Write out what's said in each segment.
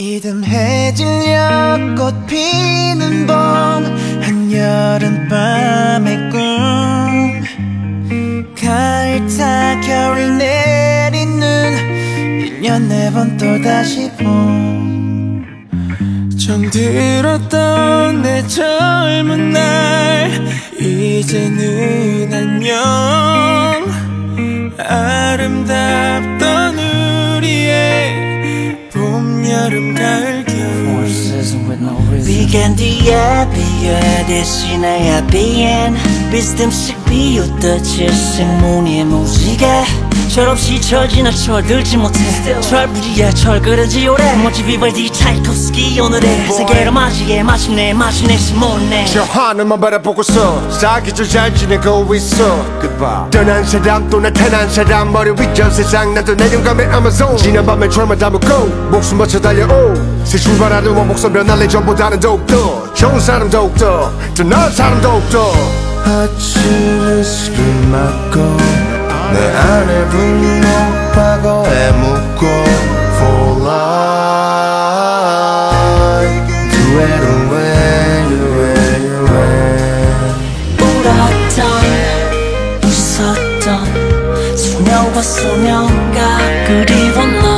이듬해질 려꽃 피는 봄 한여름밤의 꿈. 가을 타 겨울 내리는 1년 네 번 또다시 봄. 정들었던 내 젊은 날 이제는 안녕 위겐디에 비에 대신에 비 철없이 처지나 철들지 못해. 철부지에 철그러지 오래. 멋지 비발디 차이콥스키 오늘의 세계를 맞이해 마침내 마침내 심었네. 저 하늘만 바라보고서 사기절 잘 지내고 있어. Goodbye. 떠난 사람 또 나타난 사람 머리 위저 세상 나도 내려감의 아마존 지난 밤에 철만 담고 목숨 바쳐 달려오. 새 출발하는 원목선 변할래 전보다는 더욱더 좋은 사람 더욱더 더 나은 사람 더욱더 아침을 술을 맞고 내 안에 분노 과거에 묻고 For life. Do it away, it away 울었던 웃었던 소녀와 소녀가 그리워 너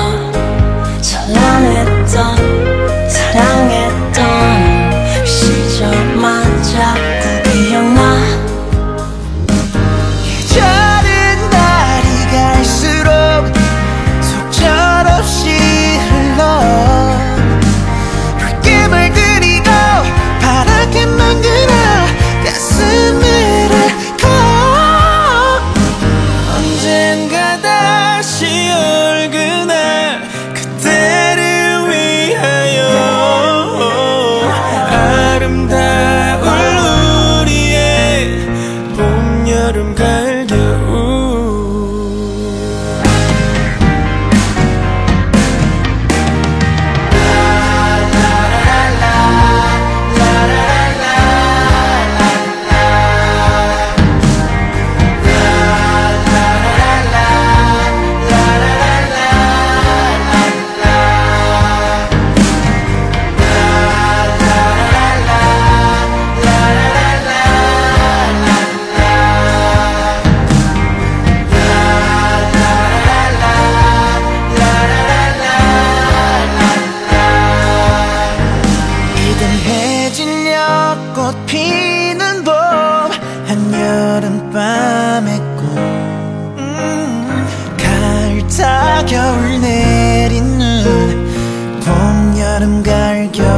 여름밤의 꿈 음, 가을 타 겨울 내리는 봄 여름 가을 겨울